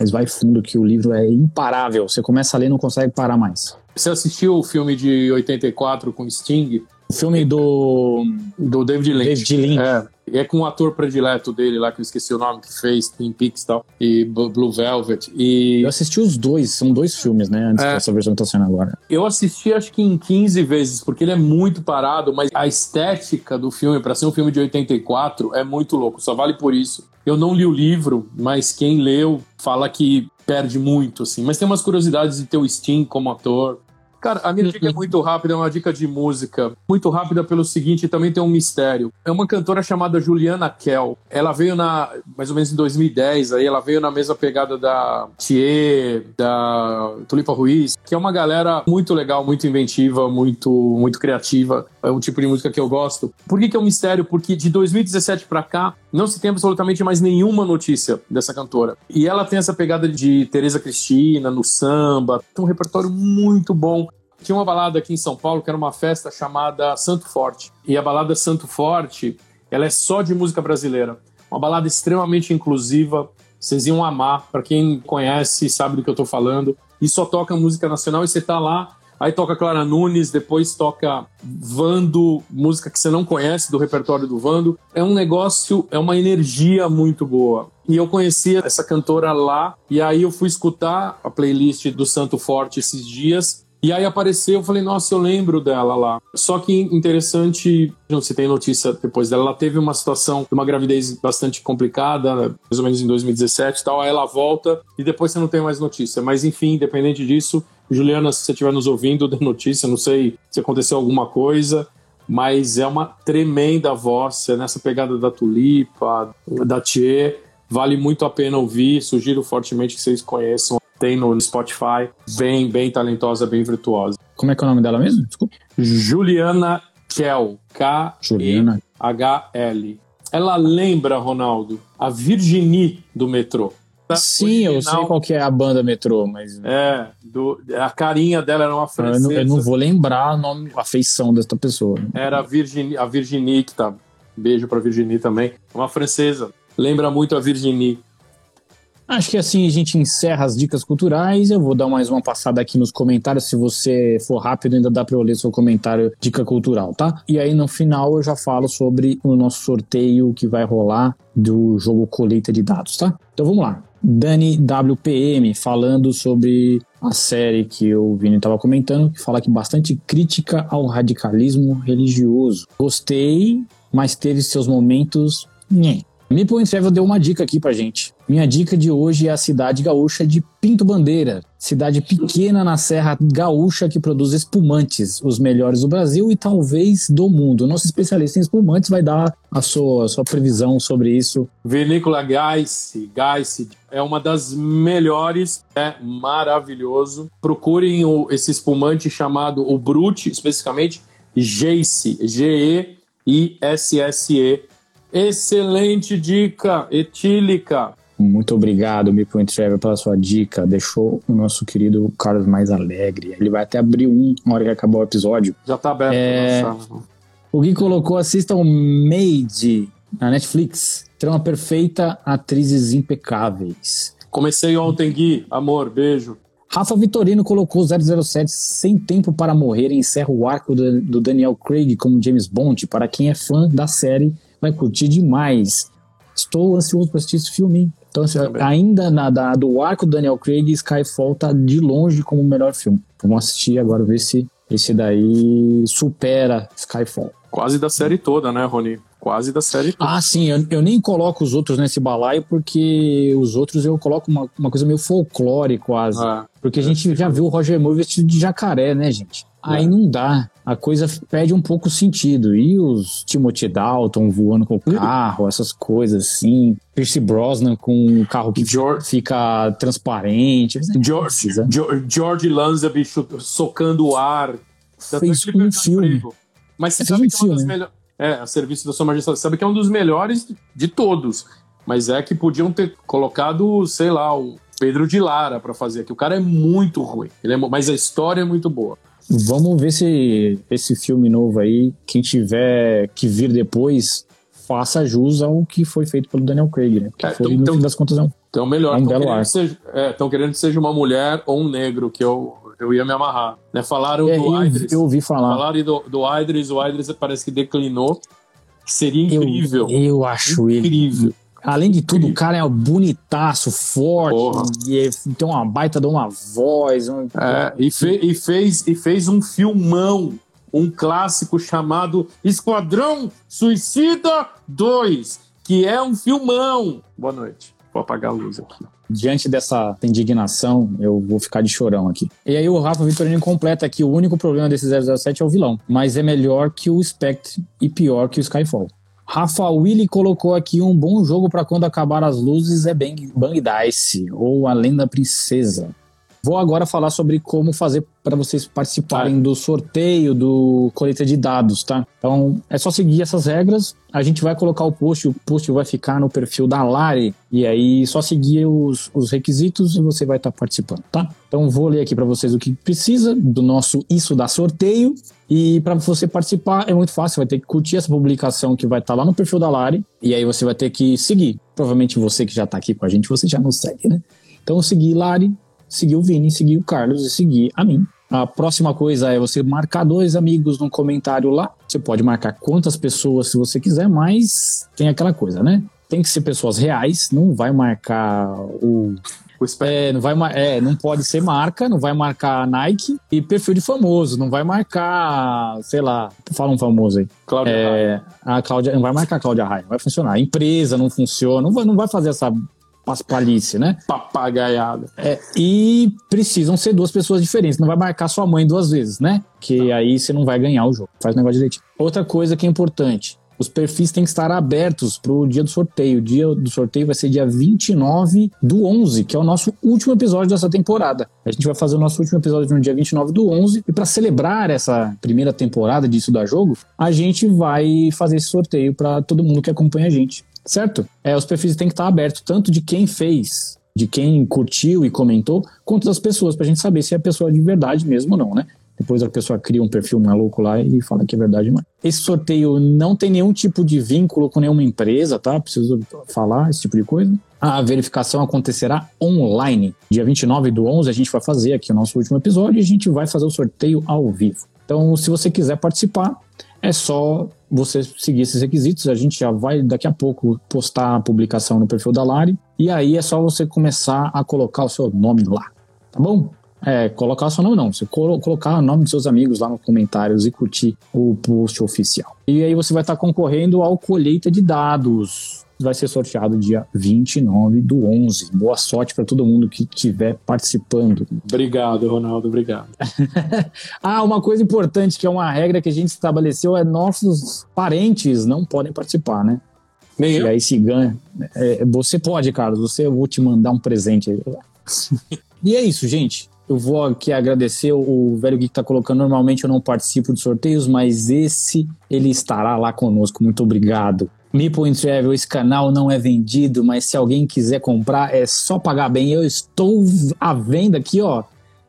mas vai fundo que o livro é imparável. Você começa a ler e não consegue parar mais. Você assistiu o filme de 84 com Sting? O filme do. Do David Lynch. David Lynch. É. É com o ator predileto dele lá, que eu esqueci o nome, que fez Twin Peaks e tal, e Blue Velvet. E... Eu assisti os dois, são dois filmes, né? Antes é. dessa versão que tá sendo agora. Eu assisti acho que em 15 vezes, porque ele é muito parado, mas a estética do filme, para ser um filme de 84, é muito louco, só vale por isso. Eu não li o livro, mas quem leu fala que perde muito, assim. Mas tem umas curiosidades de ter o Sting como ator. Cara, a minha dica é muito rápida, é uma dica de música. Muito rápida pelo seguinte, também tem um mistério. É uma cantora chamada Juliana Kell. Ela veio na, mais ou menos em 2010, aí ela veio na mesma pegada da Thier, da Tulipa Ruiz, que é uma galera muito legal, muito inventiva, muito, muito criativa. É um tipo de música que eu gosto. Por que, que é um mistério? Porque de 2017 para cá, não se tem absolutamente mais nenhuma notícia dessa cantora. E ela tem essa pegada de Tereza Cristina no samba, tem um repertório muito bom. Tinha uma balada aqui em São Paulo que era uma festa chamada Santo Forte. E a balada Santo Forte, ela é só de música brasileira. Uma balada extremamente inclusiva. Vocês iam amar. Para quem conhece, sabe do que eu tô falando. E só toca música nacional e você tá lá Aí toca Clara Nunes, depois toca Vando, música que você não conhece do repertório do Vando. É um negócio, é uma energia muito boa. E eu conheci essa cantora lá, e aí eu fui escutar a playlist do Santo Forte esses dias, e aí apareceu, eu falei, nossa, eu lembro dela lá. Só que interessante, não se tem notícia depois dela, ela teve uma situação, uma gravidez bastante complicada, mais ou menos em 2017 e tal, aí ela volta e depois você não tem mais notícia. Mas enfim, independente disso, Juliana, se você estiver nos ouvindo, dê notícia, não sei se aconteceu alguma coisa, mas é uma tremenda voz, é nessa pegada da Tulipa, da Tchê, vale muito a pena ouvir, sugiro fortemente que vocês conheçam tem no Spotify, bem, bem talentosa, bem virtuosa. Como é que é o nome dela mesmo? Desculpa. Juliana Kell, K-E-H-L. Ela lembra, Ronaldo, a Virginie do metrô. Sim, Original, eu sei qual que é a banda metrô, mas. É, do, a carinha dela era uma francesa. Eu não, eu não vou lembrar o nome, a feição desta pessoa. Era a Virginie, a Virginie que tá. Beijo pra Virginie também. Uma francesa. Lembra muito a Virginie. Acho que assim a gente encerra as dicas culturais. Eu vou dar mais uma passada aqui nos comentários. Se você for rápido, ainda dá para eu ler seu comentário dica cultural, tá? E aí no final eu já falo sobre o nosso sorteio que vai rolar do jogo colheita de dados, tá? Então vamos lá. Dani WPM falando sobre a série que o Vini estava comentando, que fala que bastante crítica ao radicalismo religioso. Gostei, mas teve seus momentos. Nhê Meeple Travel deu uma dica aqui pra gente. Minha dica de hoje é a cidade gaúcha de Pinto Bandeira, cidade pequena na Serra Gaúcha que produz espumantes, os melhores do Brasil e talvez do mundo. Nosso especialista em espumantes vai dar a sua, a sua previsão sobre isso. Vinícola Geiss, Geiss é uma das melhores, é maravilhoso. Procurem o, esse espumante chamado o Brute, especificamente Geiss, G-E-I-S-S-E. Excelente dica, etílica. Muito obrigado, Meeple Trevor, pela sua dica. Deixou o nosso querido Carlos mais alegre. Ele vai até abrir um na hora que acabar o episódio. Já tá aberto. É... O Gui colocou: assistam Made na Netflix. Trama perfeita, atrizes impecáveis. Comecei ontem, Gui. Amor, beijo. Rafa Vitorino colocou 007 sem tempo para morrer e encerra o arco do Daniel Craig como James Bond. Para quem é fã da série, vai curtir demais. Estou ansioso para assistir esse filme. Então, assim, ainda na, da- do arco do Daniel Craig, Skyfall tá de longe como o melhor filme. Vamos assistir agora, ver se esse daí supera Skyfall. Quase da série toda, né, Rony? Quase da série toda. Ah, sim, eu, eu nem coloco os outros nesse balaio, porque os outros eu coloco uma, uma coisa meio folclore quase. Ah, Porque a gente já viu o Roger Moore vestido de jacaré, né, gente? Aí É. não dá. A coisa perde um pouco o sentido. E os Timothy Dalton voando com o carro, essas coisas assim. Percy Brosnan com o carro que George- fica transparente. George, Precisa. George, George Lazenby chu- socando o ar. Fez é um filme. emprego. Mas você Fez sabe um que é uma das filme. melhores. É, a serviço da sua majestade. Sabe que é um dos melhores de todos. Mas é que podiam ter colocado, sei lá, o Pedro de Lara pra fazer aqui. O cara é muito ruim. Ele é, mas a história é muito boa. Vamos ver se esse filme novo aí, quem tiver que vir depois, faça jus ao que foi feito pelo Daniel Craig, né? Porque É, foi, então- no então- fim das contas, não. Então, melhor. É um Estão belo querendo, arco. que seja- é, querendo que seja uma mulher ou um negro, que eu, eu ia me amarrar. Né? Falaram É, do eu, Idris. eu ouvi falar. Falaram do, do Idris, o Idris parece que declinou. Seria Eu, incrível. eu acho ele. incrível. Além de tudo, o cara é bonitaço, forte, Porra. e é- tem uma baita de uma voz. um- É, e, fe- e fez, e fez um filmão, um clássico chamado Esquadrão Suicida 2, que é um filmão. Boa noite. Vou apagar a luz aqui. Diante dessa indignação, eu vou ficar de chorão aqui. E aí o Rafa Vitorino completa que o único problema desse 007 é o vilão, mas é melhor que o Spectre e pior que o Skyfall. Rafa Willy colocou aqui um bom jogo para quando acabar as luzes é Bang, Bang Dice ou Além da Princesa. Vou agora falar sobre como fazer para vocês participarem do sorteio do coleta de dados, tá? Então é só seguir essas regras. A gente vai colocar o post, o post vai ficar no perfil da Lari e aí só seguir os, os requisitos e você vai estar participando, tá? Então vou ler aqui para vocês o que precisa do nosso isso da sorteio e para você participar é muito fácil, vai ter que curtir essa publicação que vai estar lá no perfil da Lari e aí você vai ter que seguir. Provavelmente você que já tá aqui com a gente, você já nos segue, né? Então seguir Lari, seguir o Vini, seguir o Carlos e seguir a mim. A próxima coisa é você marcar dois amigos no comentário lá. Você pode marcar quantas pessoas se você quiser, mas tem aquela coisa, né? Tem que ser pessoas reais, não vai marcar o. É, não, vai, é, não pode ser marca, não vai marcar Nike e perfil de famoso, não vai marcar, sei lá, fala um famoso aí. Cláudia Raia. É, a Cláudia, não vai marcar a Cláudia Raia, não vai funcionar. Empresa não funciona, não vai, não vai fazer essa paspalhice, né? papagaiada. É, e precisam ser duas pessoas diferentes. Não vai marcar sua mãe duas vezes, né? Que aí você não vai ganhar o jogo. Faz o negócio direitinho. Outra coisa que é importante. Os perfis têm que estar abertos pro dia do sorteio. O dia do sorteio vai ser dia 29 do 11, que é o nosso último episódio dessa temporada. A gente vai fazer o nosso último episódio no dia 29 do 11. E para celebrar essa primeira temporada disso da jogo, a gente vai fazer esse sorteio para todo mundo que acompanha a gente. Certo? É, os perfis têm que estar abertos, tanto de quem fez de quem curtiu e comentou, quanto das pessoas, pra gente saber se é pessoa de verdade mesmo ou não, né? Depois a pessoa cria um perfil maluco lá e fala que é verdade mais. Esse sorteio não tem nenhum tipo de vínculo com nenhuma empresa, tá? Preciso falar esse tipo de coisa. A verificação acontecerá online. Dia 29 do 11 a gente vai fazer aqui o nosso último episódio e a gente vai fazer o sorteio ao vivo. Então, se você quiser participar, é só você seguir esses requisitos. A gente já vai daqui a pouco postar a publicação no perfil da Lari. E aí é só você começar a colocar o seu nome lá. Tá bom? É, colocar o seu nome não. Você colo- colocar o nome dos seus amigos lá nos comentários e curtir o post oficial. E aí você vai estar concorrendo ao colheita de dados. Vai ser sorteado dia 29 do 11. Boa sorte para todo mundo que estiver participando. Obrigado, Ronaldo, obrigado. ah, uma coisa importante que é uma regra que a gente estabeleceu é nossos parentes não podem participar, né? Nem e eu. aí se ganha. É, você pode, Carlos, você eu vou te mandar um presente e é isso, gente. Eu vou aqui agradecer o velho Geek que tá colocando. Normalmente eu não participo de sorteios, mas esse ele estará lá conosco. Muito obrigado. Meeple Travel, esse canal não é vendido, mas se alguém quiser comprar, é só pagar bem. Eu estou à venda aqui, ó.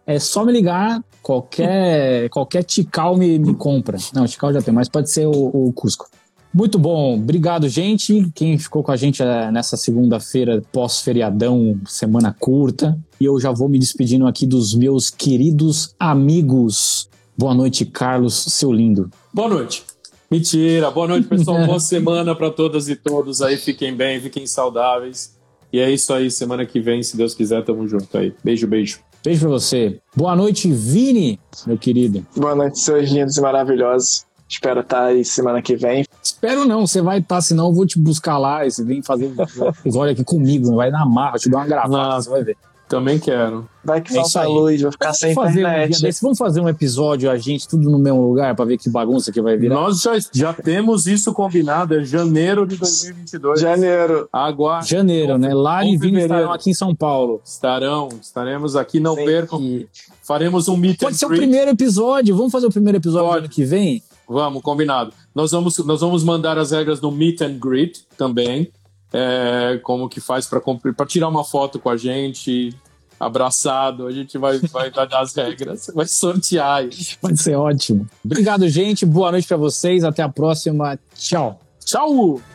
É só me ligar, qualquer qualquer Tical me, me compra. Não, Tical já tem, mas pode ser o, o Cusco. Muito bom, obrigado, gente. Quem ficou com a gente é, nessa segunda-feira, pós-feriadão, semana curta. E eu já vou me despedindo aqui dos meus queridos amigos. Boa noite, Carlos, seu lindo. Boa noite. Mentira. Boa noite, pessoal. Boa semana para todas e todos aí. Fiquem bem, fiquem saudáveis. E é isso aí. Semana que vem, se Deus quiser, tamo junto aí. Beijo, beijo. Beijo pra você. Boa noite, Vini, meu querido. Boa noite, seus lindos e maravilhosos. Espero estar aí semana que vem. Espero não, você vai estar, senão eu vou te buscar lá e você vem fazer um episódio aqui comigo, vai na marra, te dar uma gravada, você vai ver. Também quero. Vai que É falta aí. luz, vou ficar sem fazer, um internet. dia desse, vamos fazer um episódio, a gente, tudo no mesmo lugar, pra ver que bagunça que vai virar. Nós já, já temos isso combinado. É janeiro de 2022. Janeiro. Aguarde. Janeiro, né? Lara e Vini estarão aqui em São Paulo. Estarão, estaremos aqui, não Sim. percam. E Faremos um meet pode and ser o greet. primeiro episódio, vamos fazer o primeiro episódio Pode. do ano que vem? Vamos, combinado. Nós vamos, nós vamos mandar as regras do meet and greet também. É, como que faz para tirar uma foto com a gente, abraçado. A gente vai, vai dar as regras, vai sortear. Vai ser ótimo. Obrigado, gente. Boa noite pra vocês. Até a próxima. Tchau. Tchau!